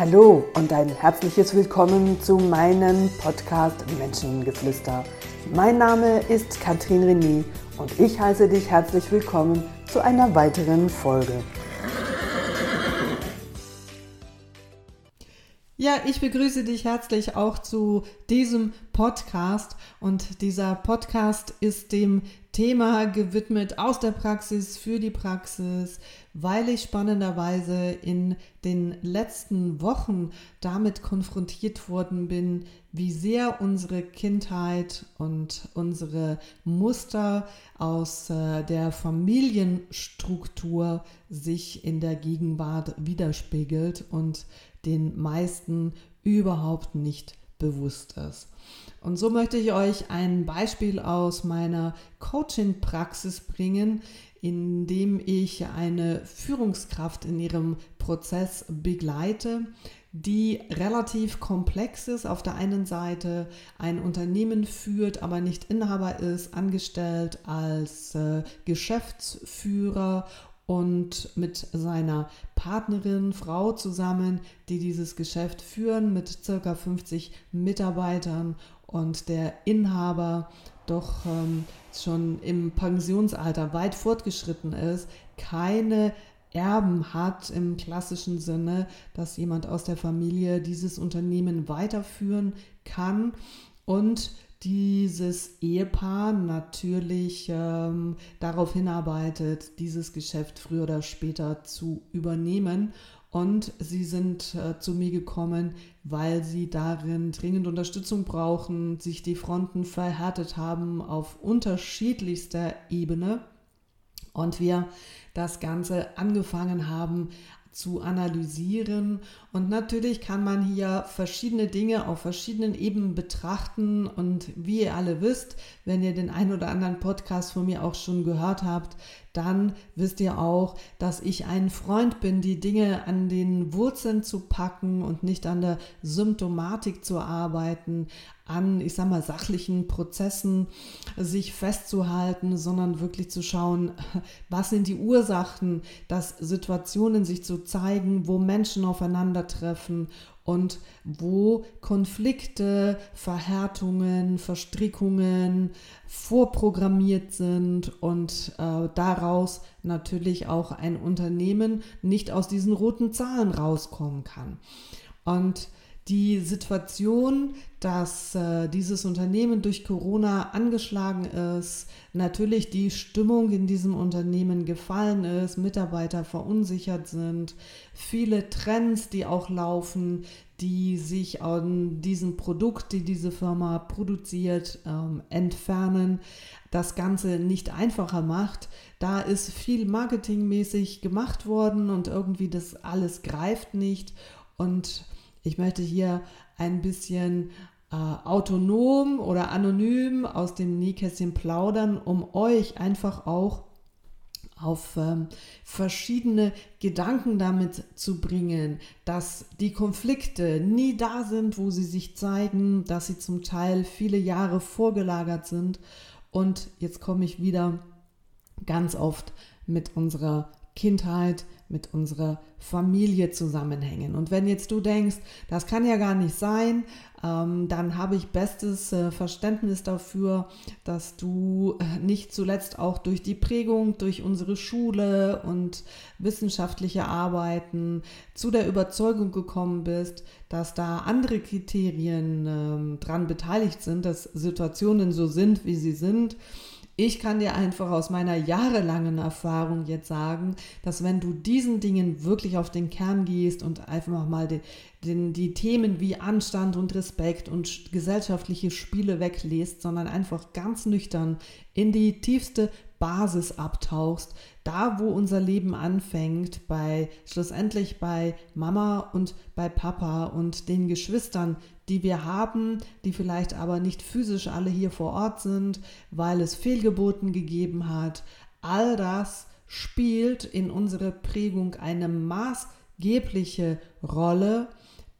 Hallo und ein herzliches Willkommen zu meinem Podcast Menschengeflüster. Mein Name ist Katrin René und ich heiße dich herzlich willkommen zu einer weiteren Folge. Ja, ich begrüße dich herzlich auch zu diesem Podcast und dieser Podcast ist dem Thema gewidmet aus der Praxis für die Praxis, weil ich spannenderweise in den letzten Wochen damit konfrontiert worden bin, wie sehr unsere Kindheit und unsere Muster aus äh, der Familienstruktur sich in der Gegenwart widerspiegelt und den meisten überhaupt nicht bewusst ist. Und so möchte ich euch ein Beispiel aus meiner Coaching-Praxis bringen, in dem ich eine Führungskraft in ihrem Prozess begleite, die relativ komplex ist. Auf der einen Seite ein Unternehmen führt, aber nicht Inhaber ist, angestellt als äh, Geschäftsführer und mit seiner Partnerin, Frau zusammen, die dieses Geschäft führen mit circa 50 Mitarbeitern und der Inhaber doch ähm, schon im Pensionsalter weit fortgeschritten ist, keine Erben hat im klassischen Sinne, dass jemand aus der Familie dieses Unternehmen weiterführen kann. Und dieses Ehepaar natürlich ähm, darauf hinarbeitet, dieses Geschäft früher oder später zu übernehmen. Und sie sind äh, zu mir gekommen, weil sie darin dringend Unterstützung brauchen, sich die Fronten verhärtet haben auf unterschiedlichster Ebene. Und wir das Ganze angefangen haben, zu analysieren. Und natürlich kann man hier verschiedene Dinge auf verschiedenen Ebenen betrachten. Und wie ihr alle wisst, wenn ihr den ein oder anderen Podcast von mir auch schon gehört habt, dann wisst ihr auch, dass ich ein Freund bin, die Dinge an den Wurzeln zu packen und nicht an der Symptomatik zu arbeiten, an, ich sag mal, sachlichen Prozessen sich festzuhalten, sondern wirklich zu schauen, was sind die Ursachen, dass Situationen sich zu zeigen, wo Menschen aufeinandertreffen und wo Konflikte, Verhärtungen, Verstrickungen vorprogrammiert sind und äh, daraus natürlich auch ein Unternehmen nicht aus diesen roten Zahlen rauskommen kann. Und die Situation, dass äh, dieses Unternehmen durch Corona angeschlagen ist, natürlich die Stimmung in diesem Unternehmen gefallen ist, Mitarbeiter verunsichert sind, viele Trends, die auch laufen, die sich an diesem Produkt, die diese Firma produziert, ähm, entfernen, das Ganze nicht einfacher macht. Da ist viel marketingmäßig gemacht worden und irgendwie das alles greift nicht und ich möchte hier ein bisschen äh, autonom oder anonym aus dem Nähkästchen plaudern, um euch einfach auch auf ähm, verschiedene Gedanken damit zu bringen, dass die Konflikte nie da sind, wo sie sich zeigen, dass sie zum Teil viele Jahre vorgelagert sind. Und jetzt komme ich wieder ganz oft mit unserer Kindheit, mit unserer Familie zusammenhängen. Und wenn jetzt du denkst, das kann ja gar nicht sein, ähm, dann habe ich bestes äh, Verständnis dafür, dass du äh, nicht zuletzt auch durch die Prägung, durch unsere Schule und wissenschaftliche Arbeiten zu der Überzeugung gekommen bist, dass da andere Kriterien ähm, dran beteiligt sind, dass Situationen so sind, wie sie sind ich kann dir einfach aus meiner jahrelangen Erfahrung jetzt sagen, dass wenn du diesen Dingen wirklich auf den Kern gehst und einfach mal den, den, die Themen wie Anstand und Respekt und gesellschaftliche Spiele weglässt, sondern einfach ganz nüchtern in die tiefste Basis abtauchst, da wo unser Leben anfängt, bei schlussendlich bei Mama und bei Papa und den Geschwistern, die wir haben, die vielleicht aber nicht physisch alle hier vor Ort sind, weil es Fehlgeburten gegeben hat. All das spielt in unserer Prägung eine maßgebliche Rolle,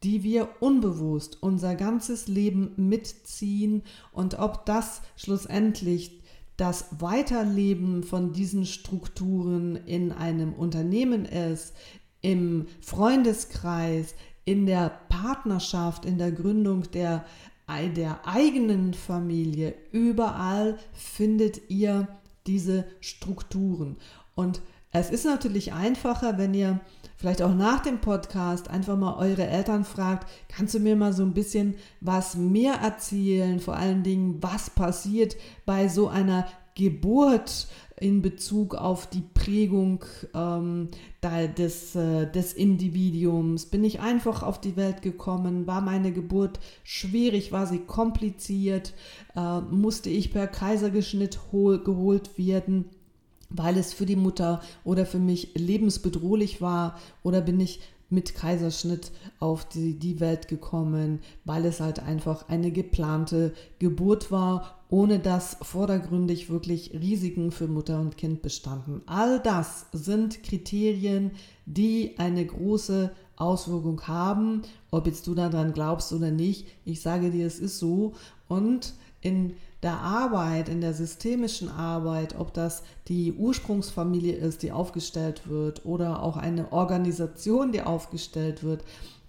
die wir unbewusst unser ganzes Leben mitziehen und ob das schlussendlich das Weiterleben von diesen Strukturen in einem Unternehmen ist, im Freundeskreis, in der Partnerschaft, in der Gründung der, der eigenen Familie, überall findet ihr diese Strukturen. Und es ist natürlich einfacher, wenn ihr vielleicht auch nach dem Podcast einfach mal eure Eltern fragt, kannst du mir mal so ein bisschen was mehr erzählen, vor allen Dingen, was passiert bei so einer Geburt in Bezug auf die Prägung ähm, des, äh, des Individuums. Bin ich einfach auf die Welt gekommen? War meine Geburt schwierig? War sie kompliziert? Äh, musste ich per Kaisergeschnitt geholt werden? weil es für die Mutter oder für mich lebensbedrohlich war oder bin ich mit Kaiserschnitt auf die, die Welt gekommen, weil es halt einfach eine geplante Geburt war, ohne dass vordergründig wirklich Risiken für Mutter und Kind bestanden. All das sind Kriterien, die eine große Auswirkung haben, ob jetzt du daran glaubst oder nicht. Ich sage dir, es ist so. Und in der Arbeit, in der systemischen Arbeit, ob das die Ursprungsfamilie ist, die aufgestellt wird oder auch eine Organisation, die aufgestellt wird,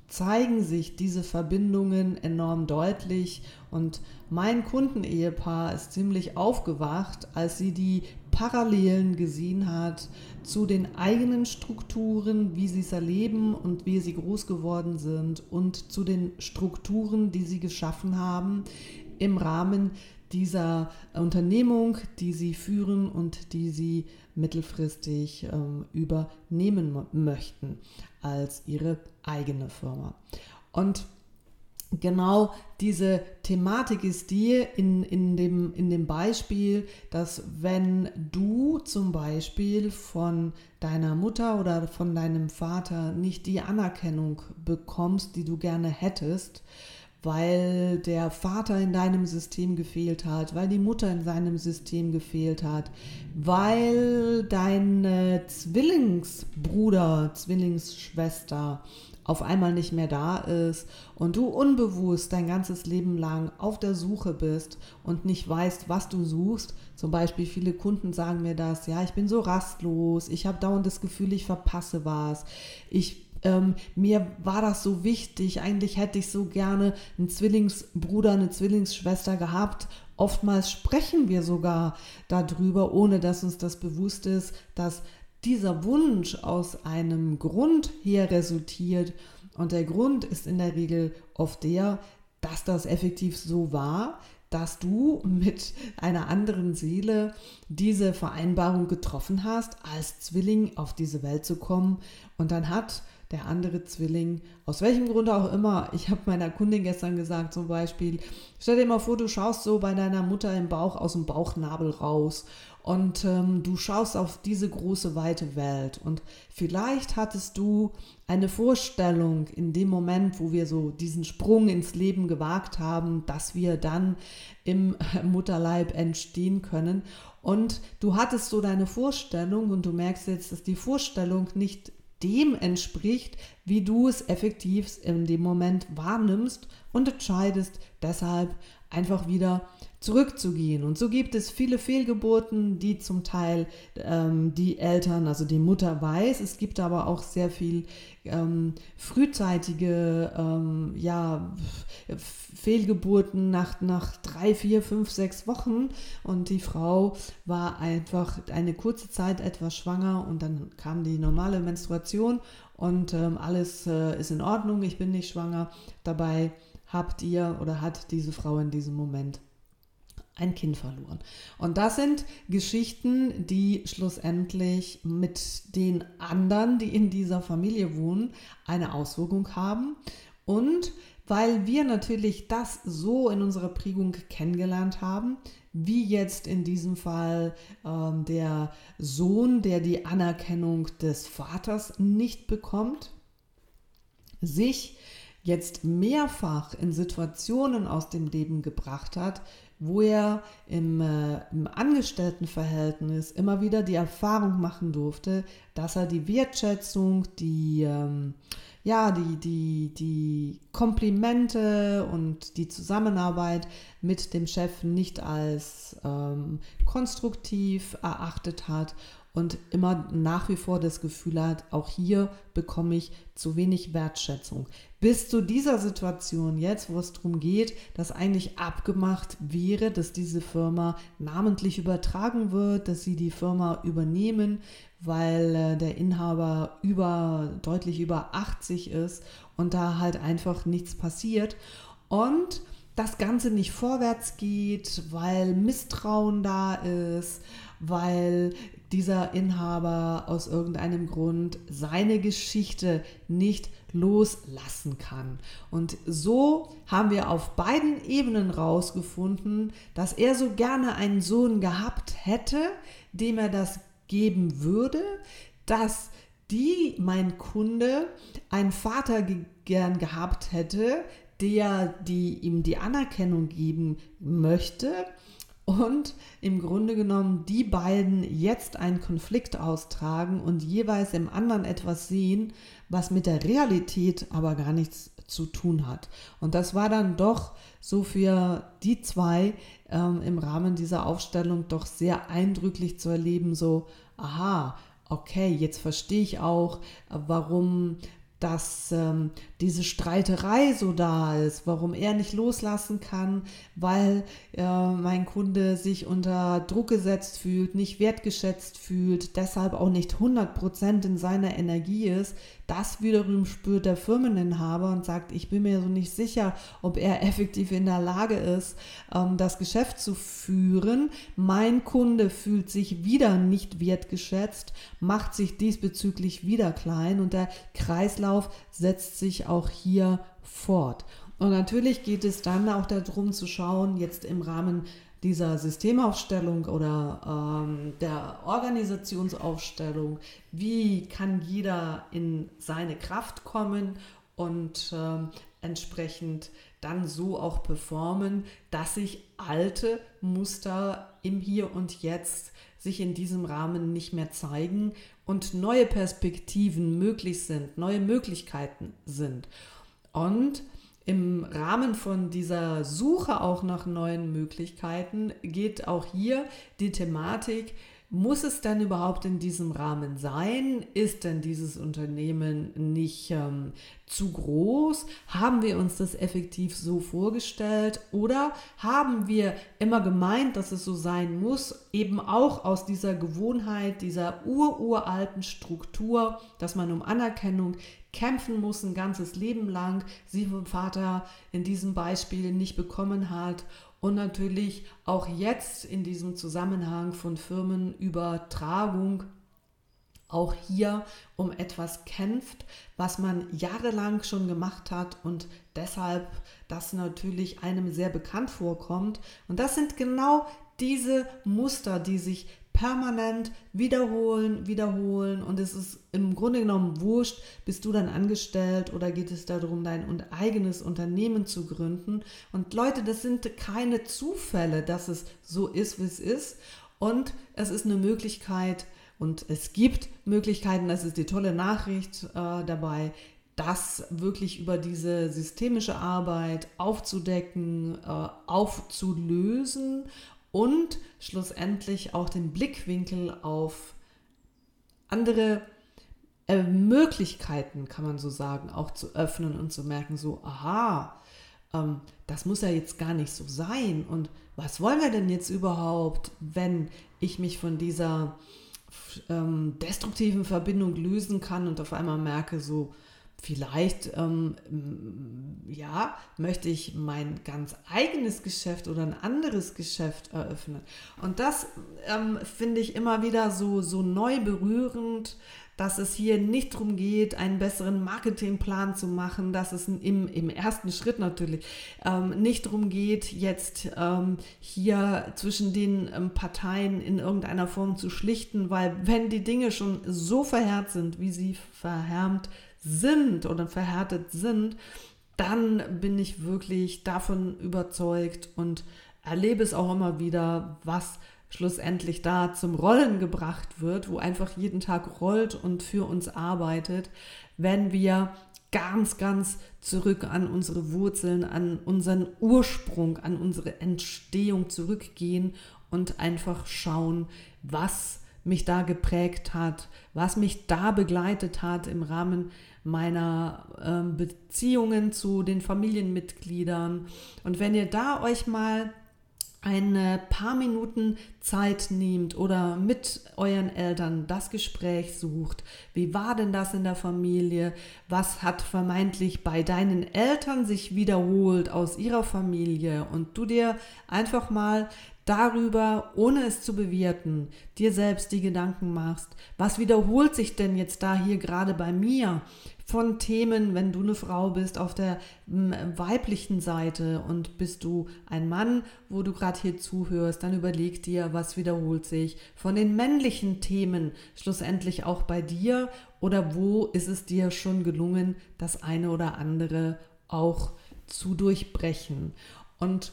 zeigen sich diese Verbindungen enorm deutlich. Und mein Kundenehepaar ist ziemlich aufgewacht, als sie die Parallelen gesehen hat zu den eigenen Strukturen, wie sie es erleben und wie sie groß geworden sind und zu den Strukturen, die sie geschaffen haben im Rahmen dieser Unternehmung, die sie führen und die sie mittelfristig ähm, übernehmen möchten als ihre eigene Firma. Und genau diese Thematik ist die in, in, dem, in dem Beispiel, dass wenn du zum Beispiel von deiner Mutter oder von deinem Vater nicht die Anerkennung bekommst, die du gerne hättest, weil der Vater in deinem System gefehlt hat, weil die Mutter in seinem System gefehlt hat, weil dein Zwillingsbruder, Zwillingsschwester auf einmal nicht mehr da ist und du unbewusst dein ganzes Leben lang auf der Suche bist und nicht weißt, was du suchst. Zum Beispiel viele Kunden sagen mir das, ja, ich bin so rastlos, ich habe dauernd das Gefühl, ich verpasse was, ich ähm, mir war das so wichtig. Eigentlich hätte ich so gerne einen Zwillingsbruder, eine Zwillingsschwester gehabt. Oftmals sprechen wir sogar darüber, ohne dass uns das bewusst ist, dass dieser Wunsch aus einem Grund her resultiert. Und der Grund ist in der Regel oft der, dass das effektiv so war, dass du mit einer anderen Seele diese Vereinbarung getroffen hast, als Zwilling auf diese Welt zu kommen. Und dann hat der andere Zwilling, aus welchem Grund auch immer, ich habe meiner Kundin gestern gesagt zum Beispiel, stell dir mal vor, du schaust so bei deiner Mutter im Bauch aus dem Bauchnabel raus und ähm, du schaust auf diese große, weite Welt. Und vielleicht hattest du eine Vorstellung in dem Moment, wo wir so diesen Sprung ins Leben gewagt haben, dass wir dann im Mutterleib entstehen können. Und du hattest so deine Vorstellung und du merkst jetzt, dass die Vorstellung nicht dem entspricht, wie du es effektiv in dem Moment wahrnimmst und entscheidest. Deshalb einfach wieder zurückzugehen. Und so gibt es viele Fehlgeburten, die zum Teil ähm, die Eltern, also die Mutter weiß. Es gibt aber auch sehr viel ähm, frühzeitige ähm, ja, Fehlgeburten nach, nach drei, vier, fünf, sechs Wochen. Und die Frau war einfach eine kurze Zeit etwas schwanger und dann kam die normale Menstruation und ähm, alles äh, ist in Ordnung, ich bin nicht schwanger. Dabei habt ihr oder hat diese Frau in diesem Moment ein Kind verloren. Und das sind Geschichten, die schlussendlich mit den anderen, die in dieser Familie wohnen, eine Auswirkung haben. Und weil wir natürlich das so in unserer Prägung kennengelernt haben, wie jetzt in diesem Fall ähm, der Sohn, der die Anerkennung des Vaters nicht bekommt, sich jetzt mehrfach in Situationen aus dem Leben gebracht hat, wo er im, äh, im, Angestelltenverhältnis immer wieder die Erfahrung machen durfte, dass er die Wertschätzung, die, ähm, ja, die, die, die Komplimente und die Zusammenarbeit mit dem Chef nicht als ähm, konstruktiv erachtet hat und immer nach wie vor das Gefühl hat, auch hier bekomme ich zu wenig Wertschätzung. Bis zu dieser Situation jetzt, wo es darum geht, dass eigentlich abgemacht wäre, dass diese Firma namentlich übertragen wird, dass sie die Firma übernehmen, weil äh, der Inhaber über deutlich über 80 ist und da halt einfach nichts passiert und das Ganze nicht vorwärts geht, weil Misstrauen da ist, weil dieser Inhaber aus irgendeinem Grund seine Geschichte nicht loslassen kann. Und so haben wir auf beiden Ebenen rausgefunden, dass er so gerne einen Sohn gehabt hätte, dem er das geben würde, dass die mein Kunde einen Vater gern gehabt hätte, der die ihm die Anerkennung geben möchte und im Grunde genommen die beiden jetzt einen Konflikt austragen und jeweils im anderen etwas sehen, was mit der Realität aber gar nichts zu tun hat. Und das war dann doch so für die zwei ähm, im Rahmen dieser Aufstellung doch sehr eindrücklich zu erleben, so, aha, okay, jetzt verstehe ich auch, warum dass ähm, diese Streiterei so da ist, warum er nicht loslassen kann, weil äh, mein Kunde sich unter Druck gesetzt fühlt, nicht wertgeschätzt fühlt, deshalb auch nicht 100% in seiner Energie ist. Das wiederum spürt der Firmeninhaber und sagt, ich bin mir so nicht sicher, ob er effektiv in der Lage ist, ähm, das Geschäft zu führen. Mein Kunde fühlt sich wieder nicht wertgeschätzt, macht sich diesbezüglich wieder klein und der Kreislauf setzt sich auch hier fort. Und natürlich geht es dann auch darum zu schauen, jetzt im Rahmen dieser Systemaufstellung oder ähm, der Organisationsaufstellung, wie kann jeder in seine Kraft kommen und ähm, entsprechend dann so auch performen, dass sich alte Muster im Hier und Jetzt sich in diesem Rahmen nicht mehr zeigen und neue Perspektiven möglich sind, neue Möglichkeiten sind. Und im Rahmen von dieser Suche auch nach neuen Möglichkeiten geht auch hier die Thematik, muss es denn überhaupt in diesem Rahmen sein? Ist denn dieses Unternehmen nicht ähm, zu groß? Haben wir uns das effektiv so vorgestellt? Oder haben wir immer gemeint, dass es so sein muss, eben auch aus dieser Gewohnheit, dieser ururalten Struktur, dass man um Anerkennung kämpfen muss ein ganzes Leben lang, sie vom Vater in diesem Beispiel nicht bekommen hat und natürlich auch jetzt in diesem Zusammenhang von Firmenübertragung auch hier um etwas kämpft, was man jahrelang schon gemacht hat und deshalb das natürlich einem sehr bekannt vorkommt. Und das sind genau diese Muster, die sich permanent wiederholen, wiederholen und es ist im Grunde genommen wurscht, bist du dann angestellt oder geht es darum, dein eigenes Unternehmen zu gründen. Und Leute, das sind keine Zufälle, dass es so ist, wie es ist. Und es ist eine Möglichkeit und es gibt Möglichkeiten, das ist die tolle Nachricht äh, dabei, das wirklich über diese systemische Arbeit aufzudecken, äh, aufzulösen und schlussendlich auch den Blickwinkel auf andere äh, Möglichkeiten, kann man so sagen, auch zu öffnen und zu merken, so, aha, ähm, das muss ja jetzt gar nicht so sein. Und was wollen wir denn jetzt überhaupt, wenn ich mich von dieser ähm, destruktiven Verbindung lösen kann und auf einmal merke, so, Vielleicht, ähm, ja, möchte ich mein ganz eigenes Geschäft oder ein anderes Geschäft eröffnen. Und das ähm, finde ich immer wieder so, so neu berührend, dass es hier nicht darum geht, einen besseren Marketingplan zu machen, dass es im, im ersten Schritt natürlich ähm, nicht darum geht, jetzt ähm, hier zwischen den ähm, Parteien in irgendeiner Form zu schlichten, weil wenn die Dinge schon so verhärmt sind, wie sie verhärmt sind, oder verhärtet sind, dann bin ich wirklich davon überzeugt und erlebe es auch immer wieder, was schlussendlich da zum Rollen gebracht wird, wo einfach jeden Tag rollt und für uns arbeitet, wenn wir ganz, ganz zurück an unsere Wurzeln, an unseren Ursprung, an unsere Entstehung zurückgehen und einfach schauen, was mich da geprägt hat, was mich da begleitet hat im Rahmen meiner äh, Beziehungen zu den Familienmitgliedern. Und wenn ihr da euch mal ein paar Minuten Zeit nehmt oder mit euren Eltern das Gespräch sucht. Wie war denn das in der Familie? Was hat vermeintlich bei deinen Eltern sich wiederholt aus ihrer Familie? Und du dir einfach mal darüber, ohne es zu bewerten, dir selbst die Gedanken machst, was wiederholt sich denn jetzt da hier gerade bei mir? von Themen, wenn du eine Frau bist, auf der weiblichen Seite und bist du ein Mann, wo du gerade hier zuhörst, dann überleg dir, was wiederholt sich von den männlichen Themen schlussendlich auch bei dir oder wo ist es dir schon gelungen, das eine oder andere auch zu durchbrechen. Und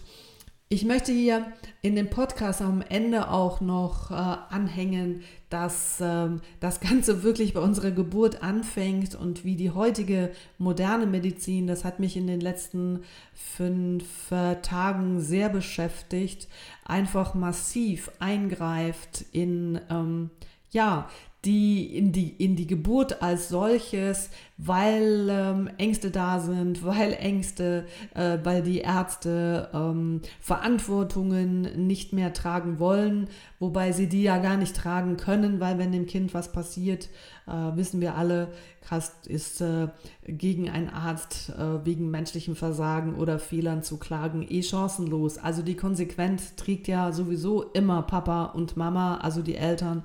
ich möchte hier in dem Podcast am Ende auch noch äh, anhängen, dass äh, das Ganze wirklich bei unserer Geburt anfängt und wie die heutige moderne Medizin, das hat mich in den letzten fünf äh, Tagen sehr beschäftigt, einfach massiv eingreift in ähm, ja, die in die, in die Geburt als solches, weil ähm, Ängste da sind, weil Ängste, äh, weil die Ärzte ähm, Verantwortungen nicht mehr tragen wollen, wobei sie die ja gar nicht tragen können, weil wenn dem Kind was passiert, äh, wissen wir alle, Kast ist äh, gegen einen Arzt äh, wegen menschlichem Versagen oder Fehlern zu klagen eh chancenlos. Also die Konsequenz trägt ja sowieso immer Papa und Mama, also die Eltern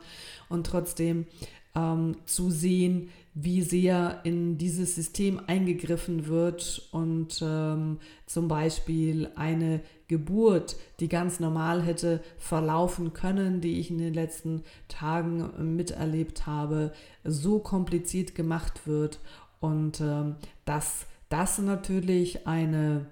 und trotzdem ähm, zu sehen, wie sehr in dieses System eingegriffen wird und ähm, zum Beispiel eine Geburt, die ganz normal hätte verlaufen können, die ich in den letzten Tagen miterlebt habe, so kompliziert gemacht wird. Und ähm, dass das natürlich eine,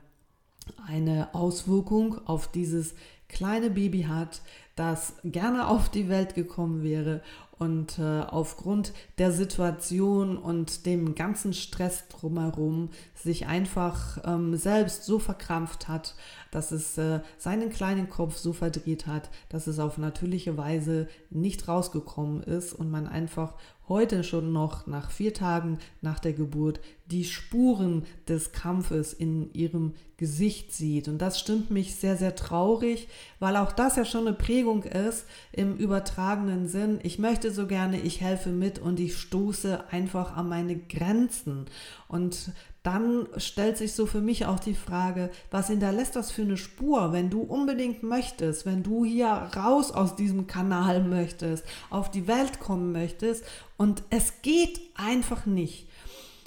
eine Auswirkung auf dieses kleine Baby hat, das gerne auf die Welt gekommen wäre und äh, aufgrund der Situation und dem ganzen Stress drumherum sich einfach ähm, selbst so verkrampft hat, dass es äh, seinen kleinen Kopf so verdreht hat, dass es auf natürliche Weise nicht rausgekommen ist und man einfach heute schon noch nach vier Tagen nach der Geburt die Spuren des Kampfes in ihrem Gesicht sieht. Und das stimmt mich sehr, sehr traurig, weil auch das ja schon eine Prägung ist im übertragenen Sinn. Ich möchte so gerne, ich helfe mit und ich stoße einfach an meine Grenzen. Und dann stellt sich so für mich auch die Frage, was hinterlässt das für eine Spur, wenn du unbedingt möchtest, wenn du hier raus aus diesem Kanal möchtest, auf die Welt kommen möchtest und es geht einfach nicht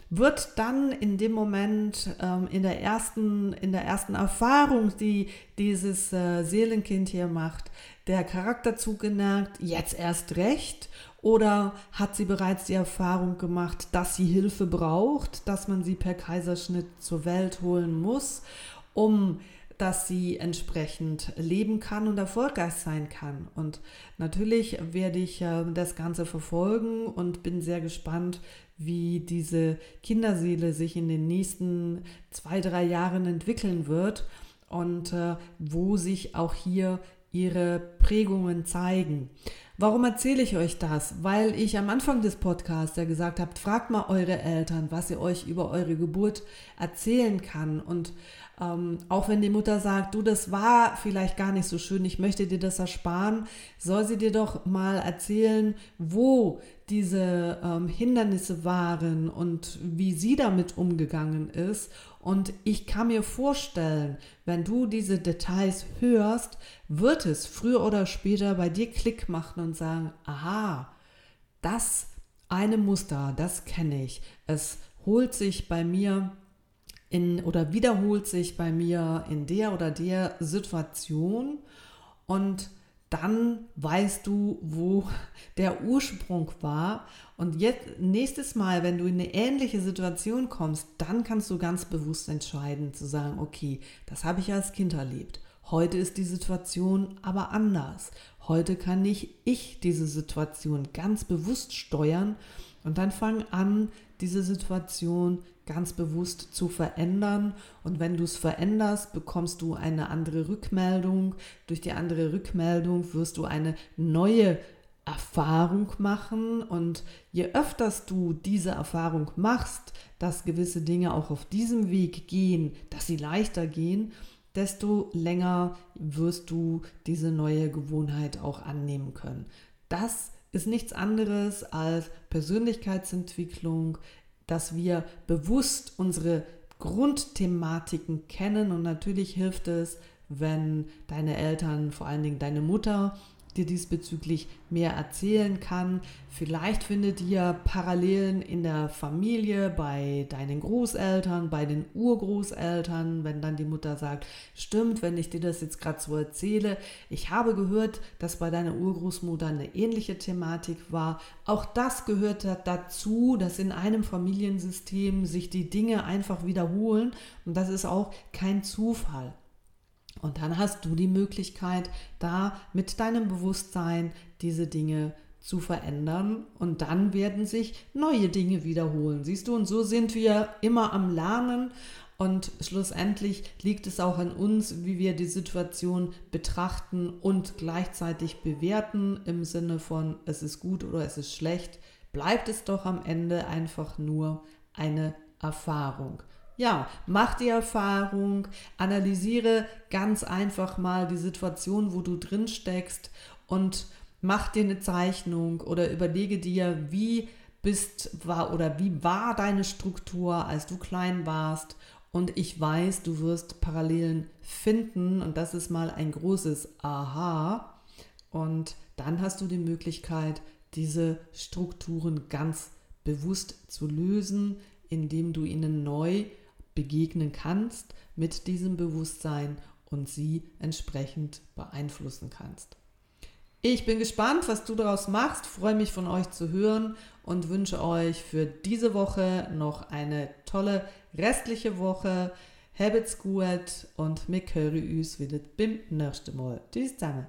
wird dann in dem Moment ähm, in, der ersten, in der ersten Erfahrung, die dieses äh, Seelenkind hier macht, der Charakterzug gemerkt, jetzt erst recht oder hat sie bereits die Erfahrung gemacht, dass sie Hilfe braucht, dass man sie per Kaiserschnitt zur Welt holen muss, um dass sie entsprechend leben kann und erfolgreich sein kann. Und natürlich werde ich äh, das Ganze verfolgen und bin sehr gespannt, wie diese Kinderseele sich in den nächsten zwei, drei Jahren entwickeln wird und äh, wo sich auch hier ihre Prägungen zeigen. Warum erzähle ich euch das? Weil ich am Anfang des Podcasts ja gesagt habe, fragt mal eure Eltern, was sie euch über eure Geburt erzählen kann. Und ähm, auch wenn die Mutter sagt, du, das war vielleicht gar nicht so schön, ich möchte dir das ersparen, soll sie dir doch mal erzählen, wo diese ähm, Hindernisse waren und wie sie damit umgegangen ist. Und ich kann mir vorstellen, wenn du diese Details hörst, wird es früher oder später bei dir Klick machen und sagen, aha, das eine Muster, das kenne ich. Es holt sich bei mir in oder wiederholt sich bei mir in der oder der Situation und dann weißt du, wo der Ursprung war. Und jetzt, nächstes Mal, wenn du in eine ähnliche Situation kommst, dann kannst du ganz bewusst entscheiden, zu sagen, okay, das habe ich als Kind erlebt. Heute ist die Situation aber anders. Heute kann nicht ich diese Situation ganz bewusst steuern und dann fang an, diese Situation ganz bewusst zu verändern. Und wenn du es veränderst, bekommst du eine andere Rückmeldung. Durch die andere Rückmeldung wirst du eine neue Erfahrung machen und je öfters du diese Erfahrung machst, dass gewisse Dinge auch auf diesem Weg gehen, dass sie leichter gehen, desto länger wirst du diese neue Gewohnheit auch annehmen können. Das ist nichts anderes als Persönlichkeitsentwicklung, dass wir bewusst unsere Grundthematiken kennen. Und natürlich hilft es, wenn deine Eltern, vor allen Dingen deine Mutter, dir diesbezüglich mehr erzählen kann. Vielleicht findet ihr Parallelen in der Familie, bei deinen Großeltern, bei den Urgroßeltern, wenn dann die Mutter sagt, stimmt, wenn ich dir das jetzt gerade so erzähle, ich habe gehört, dass bei deiner Urgroßmutter eine ähnliche Thematik war. Auch das gehört dazu, dass in einem Familiensystem sich die Dinge einfach wiederholen und das ist auch kein Zufall. Und dann hast du die Möglichkeit, da mit deinem Bewusstsein diese Dinge zu verändern und dann werden sich neue Dinge wiederholen. Siehst du, und so sind wir immer am Lernen und schlussendlich liegt es auch an uns, wie wir die Situation betrachten und gleichzeitig bewerten im Sinne von es ist gut oder es ist schlecht. Bleibt es doch am Ende einfach nur eine Erfahrung. Ja, mach die Erfahrung, analysiere ganz einfach mal die Situation, wo du drin steckst und mach dir eine Zeichnung oder überlege dir, wie bist war oder wie war deine Struktur, als du klein warst. Und ich weiß, du wirst Parallelen finden und das ist mal ein großes Aha. Und dann hast du die Möglichkeit, diese Strukturen ganz bewusst zu lösen, indem du ihnen neu begegnen kannst mit diesem Bewusstsein und sie entsprechend beeinflussen kannst. Ich bin gespannt, was du daraus machst, freue mich von euch zu hören und wünsche euch für diese Woche noch eine tolle restliche Woche. Habt's gut und wir hören uns wieder beim nächsten Mal. Tschüss zusammen.